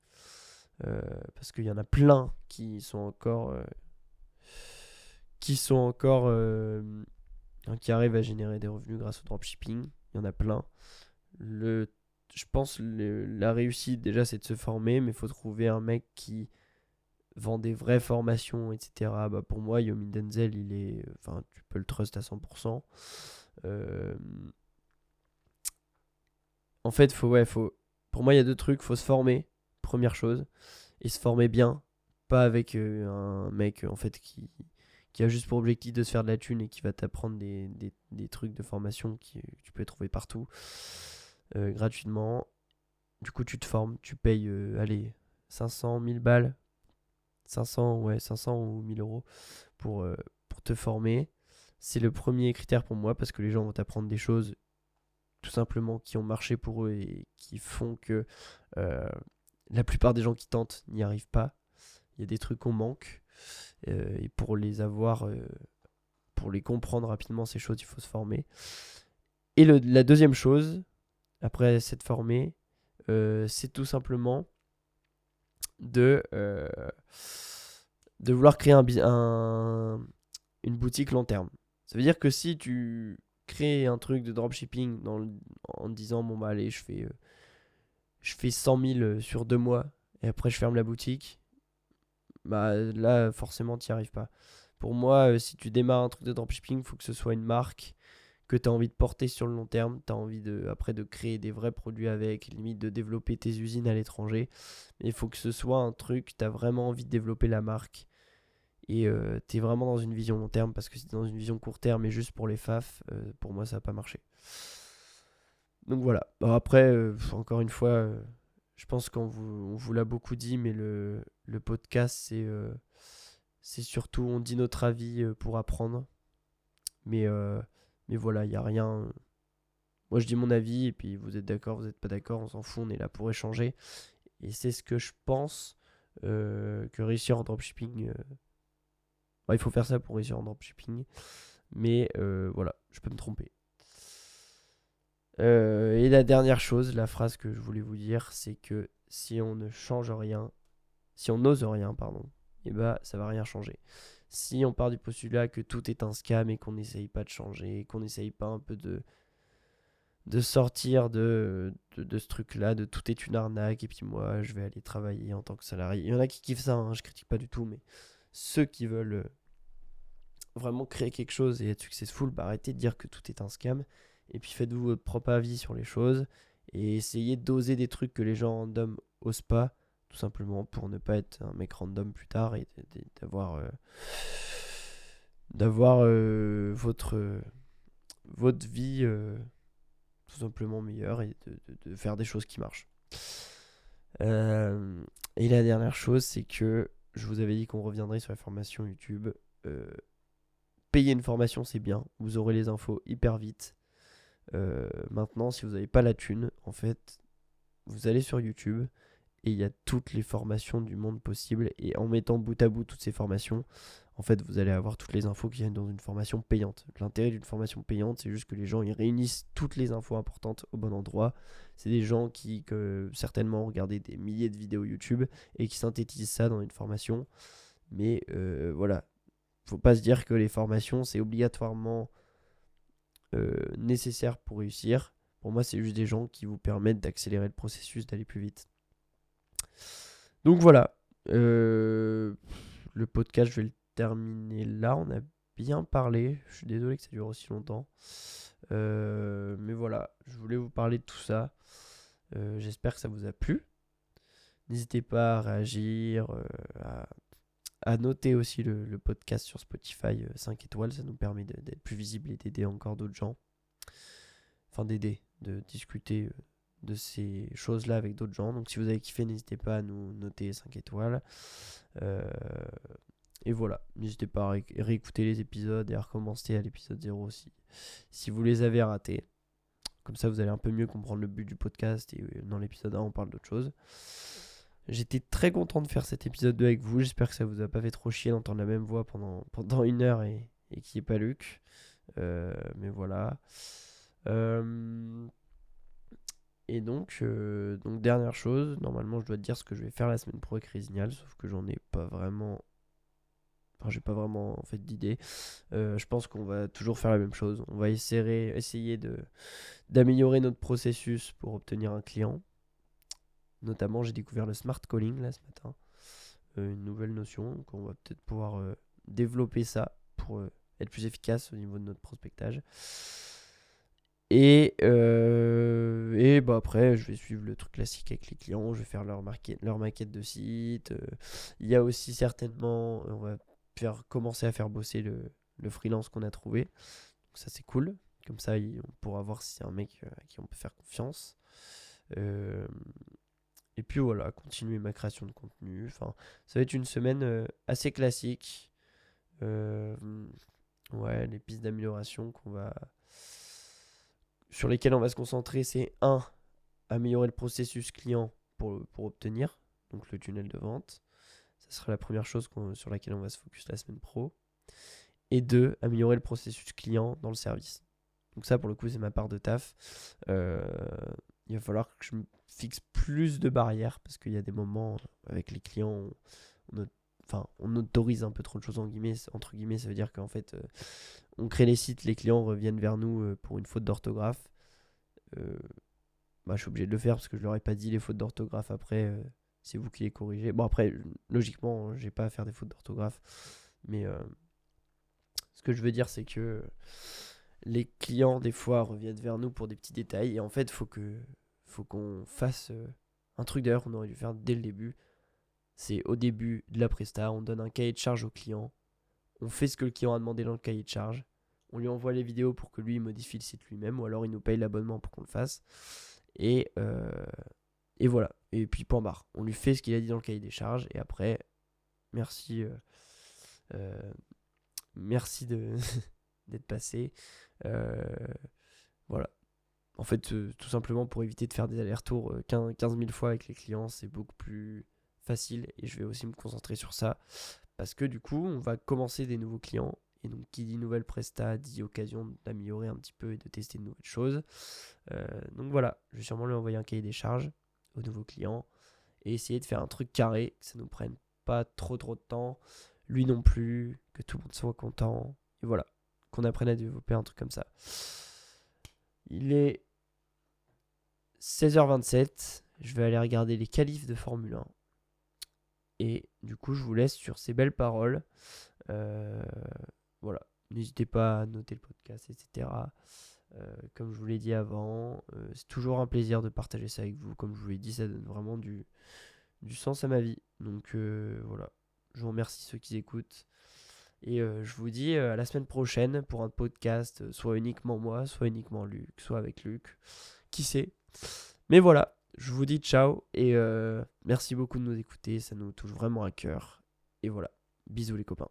Euh, parce qu'il y en a plein qui sont encore, qui sont encore, qui arrivent à générer des revenus grâce au dropshipping. Il y en a plein. Le, je pense la réussite déjà c'est de se former, mais il faut trouver un mec qui vend des vraies formations, etc. Bah pour moi, Yomi Denzel, il est, tu peux le trust à 100%. Euh, en fait, faut, ouais, faut, pour moi, il y a deux trucs. Faut se former, première chose, et se former bien, pas avec euh, un mec en fait qui, qui a juste pour objectif de se faire de la thune et qui va t'apprendre des, des, trucs de formation que tu peux trouver partout euh, gratuitement. du coup, tu te formes, tu payes, allez, 500, 1000 balles, 500, ouais, 500 ou 1000 euros pour, pour te former. C'est le premier critère pour moi parce que les gens vont t'apprendre des choses tout simplement qui ont marché pour eux et qui font que la plupart des gens qui tentent n'y arrivent pas. Il y a des trucs qu'on manque. Et pour les avoir, pour les comprendre rapidement, ces choses, il faut se former. Et la deuxième chose, après s'être formé, c'est tout simplement de, de vouloir créer un, un, une boutique long terme. Ça veut dire que si tu crées un truc de dropshipping en disant bon bah allez je fais je fais 100 000 euh, sur deux mois et après je ferme la boutique, bah là forcément tu n'y arrives pas. Pour moi, euh, si tu démarres un truc de dropshipping, il faut que ce soit une marque que tu as envie de porter sur le long terme, tu as envie de, après de créer des vrais produits avec, limite de développer tes usines à l'étranger. Mais il faut que ce soit un truc, tu as vraiment envie de développer la marque. Et euh, tu es vraiment dans une vision long terme, parce que si tu dans une vision court terme et juste pour les FAF, pour moi ça va pas marcher. Donc voilà. après, euh, encore une fois, euh, je pense qu'on vous, on vous l'a beaucoup dit, mais le, le podcast, c'est euh, surtout, on dit notre avis pour apprendre. Mais, mais voilà, il n'y a rien. Moi, je dis mon avis, et puis vous êtes d'accord, vous n'êtes pas d'accord, on s'en fout, on est là pour échanger. Et c'est ce que je pense que réussir en dropshipping. Bah, il faut faire ça pour réussir en dropshipping. Mais voilà, je peux me tromper. Euh, et la dernière chose, la phrase que je voulais vous dire, c'est que si on ne change rien, si on n'ose rien, pardon, et eh bah ben, ça va rien changer. Si on part du postulat que tout est un scam et qu'on n'essaye pas de changer, qu'on n'essaye pas un peu de, de sortir de, de, ce truc-là, de tout est une arnaque, et puis moi je vais aller travailler en tant que salarié. Il y en a qui kiffent ça, hein, je critique pas du tout, mais ceux qui veulent euh, vraiment créer quelque chose et être successful, bah arrêtez de dire que tout est un scam et puis faites-vous votre propre avis sur les choses. Et essayez d'oser des trucs que les gens random osent pas. Tout simplement pour ne pas être un mec random plus tard et d'avoir euh, d'avoir euh, votre votre vie euh, tout simplement meilleure et de, faire des choses qui marchent. et la dernière chose, c'est que je vous avais dit qu'on reviendrait sur la formation YouTube. payer une formation, c'est bien. Vous aurez les infos hyper vite. Euh, maintenant, si vous n'avez pas la thune, en fait, vous allez sur YouTube et il y a toutes les formations du monde possible. Et en mettant bout à bout toutes ces formations, en fait, vous allez avoir toutes les infos qui viennent dans une formation payante. L'intérêt d'une formation payante, c'est juste que les gens ils réunissent toutes les infos importantes au bon endroit. C'est des gens qui que, certainement ont regardé des milliers de vidéos YouTube et qui synthétisent ça dans une formation. Mais euh, voilà, faut pas se dire que les formations, c'est obligatoirement euh, nécessaires pour réussir. Pour moi, c'est juste des gens qui vous permettent d'accélérer le processus, d'aller plus vite. Donc voilà. Euh, le podcast, je vais le terminer là. On a bien parlé. Je suis désolé que ça dure aussi longtemps. Euh, mais voilà, je voulais vous parler de tout ça. J'espère que ça vous a plu. N'hésitez pas à réagir, à noter aussi le, podcast sur Spotify 5 euh, étoiles, ça nous permet d'être plus visible et d'aider encore d'autres gens. Enfin d'aider, de discuter euh, de ces choses-là avec d'autres gens. Donc si vous avez kiffé, n'hésitez pas à nous noter 5 étoiles. Euh, et voilà, n'hésitez pas à réécouter les épisodes et à recommencer à l'épisode 0 aussi, si vous les avez ratés. Comme ça, vous allez un peu mieux comprendre le but du podcast et dans l'épisode 1, on parle d'autre chose. J'étais très content de faire cet épisode 2 avec vous. J'espère que ça vous a pas fait trop chier d'entendre la même voix pendant, pendant une heure et, et qu'il n'y ait pas Luc. Euh, mais voilà. Euh, et donc, euh, donc, dernière chose, normalement je dois te dire ce que je vais faire la semaine pro avec Résignal, sauf que j'en ai pas vraiment. Enfin, j'ai pas vraiment en fait d'idée. je pense qu'on va toujours faire la même chose. On va essayer, essayer d'améliorer notre processus pour obtenir un client. Notamment, j'ai découvert le smart calling là ce matin. Euh, une nouvelle notion. Donc, on va peut-être pouvoir euh, développer ça pour euh, être plus efficace au niveau de notre prospectage. Et, et bah après, je vais suivre le truc classique avec les clients. Je vais faire leur, maquette, leur maquette de site. Il y a aussi certainement, on va faire, commencer à faire bosser le, le freelance qu'on a trouvé. Donc ça, c'est cool. Comme ça, on pourra voir si c'est un mec à qui on peut faire confiance. Et puis voilà, continuer ma création de contenu. Enfin, ça va être une semaine assez classique. ouais, les pistes d'amélioration qu'on va sur lesquelles on va se concentrer, c'est 1. Améliorer le processus client pour, pour obtenir, donc le tunnel de vente. Ça sera la première chose sur laquelle on va se focus la semaine pro. Et 2. Améliorer le processus client dans le service. Donc ça, pour le coup, c'est ma part de taf. Euh, il va falloir que je me fixe plus de barrières parce qu'il y a des moments avec les clients, on, enfin, on autorise un peu trop de choses entre guillemets, ça veut dire qu'en fait, euh, on crée les sites, les clients reviennent vers nous euh, pour une faute d'orthographe. Euh, bah, je suis obligé de le faire parce que je leur ai pas dit les fautes d'orthographe après, c'est vous qui les corrigez. Bon, après, logiquement, j'ai pas à faire des fautes d'orthographe, mais ce que je veux dire, c'est que les clients, des fois, reviennent vers nous pour des petits détails et en fait, faut que faut qu'on fasse un truc d'ailleurs qu'on aurait dû faire dès le début c'est au début de la presta, on donne un cahier de charge au client, on fait ce que le client a demandé dans le cahier de charge, on lui envoie les vidéos pour que lui modifie le site lui-même, ou alors il nous paye l'abonnement pour qu'on le fasse. Et, euh, et voilà. Et puis point barre. On lui fait ce qu'il a dit dans le cahier des charges, et après, merci. Euh, euh, merci d'être passé. voilà. En fait, tout simplement pour éviter de faire des allers-retours 15 000 fois avec les clients, c'est beaucoup plus facile et je vais aussi me concentrer sur ça parce que du coup on va commencer des nouveaux clients et donc qui dit nouvelle presta dit occasion d'améliorer un petit peu et de tester de nouvelles choses. Euh, donc voilà je vais sûrement lui envoyer un cahier des charges aux nouveaux clients et essayer de faire un truc carré que ça nous prenne pas trop trop de temps lui non plus que tout le monde soit content et voilà qu'on apprenne à développer un truc comme ça il est 16h27 je vais aller regarder les qualifs de Formule 1 et du coup, je vous laisse sur ces belles paroles. Euh, voilà. N'hésitez pas à noter le podcast, etc. Euh, comme je vous l'ai dit avant, euh, c'est toujours un plaisir de partager ça avec vous. Comme je vous l'ai dit, ça donne vraiment du, du sens à ma vie. Donc voilà. Je vous remercie ceux qui écoutent. Et je vous dis à la semaine prochaine pour un podcast, soit uniquement moi, soit uniquement Luc, soit avec Luc. Qui sait? Mais voilà. Je vous dis ciao et euh, merci beaucoup de nous écouter, ça nous touche vraiment à cœur. Et voilà, bisous les copains.